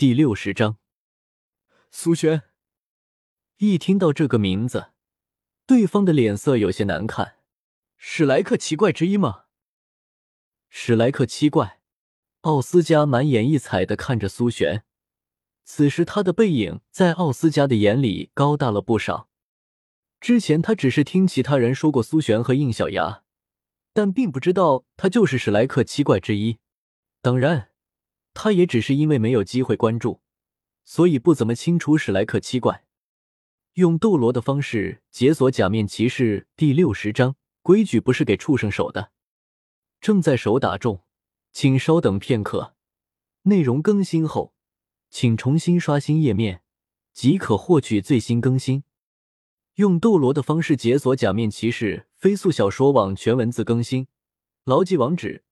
第六十章，苏璇。一听到这个名字，对方的脸色有些难看。史莱克七怪之一吗？史莱克七怪，奥斯加满眼异彩的看着苏璇。此时他的背影在奥斯加的眼里高大了不少。之前他只是听其他人说过苏璇和应小牙，但并不知道他就是史莱克七怪之一。当然。他也只是因为没有机会关注，所以不怎么清楚史莱克七怪。用斗罗的方式解锁假面骑士第六十章，规矩不是给畜生守的。正在手打中，请稍等片刻。内容更新后，请重新刷新页面，即可获取最新更新。用斗罗的方式解锁假面骑士飞速小说网全文字更新，牢记网址。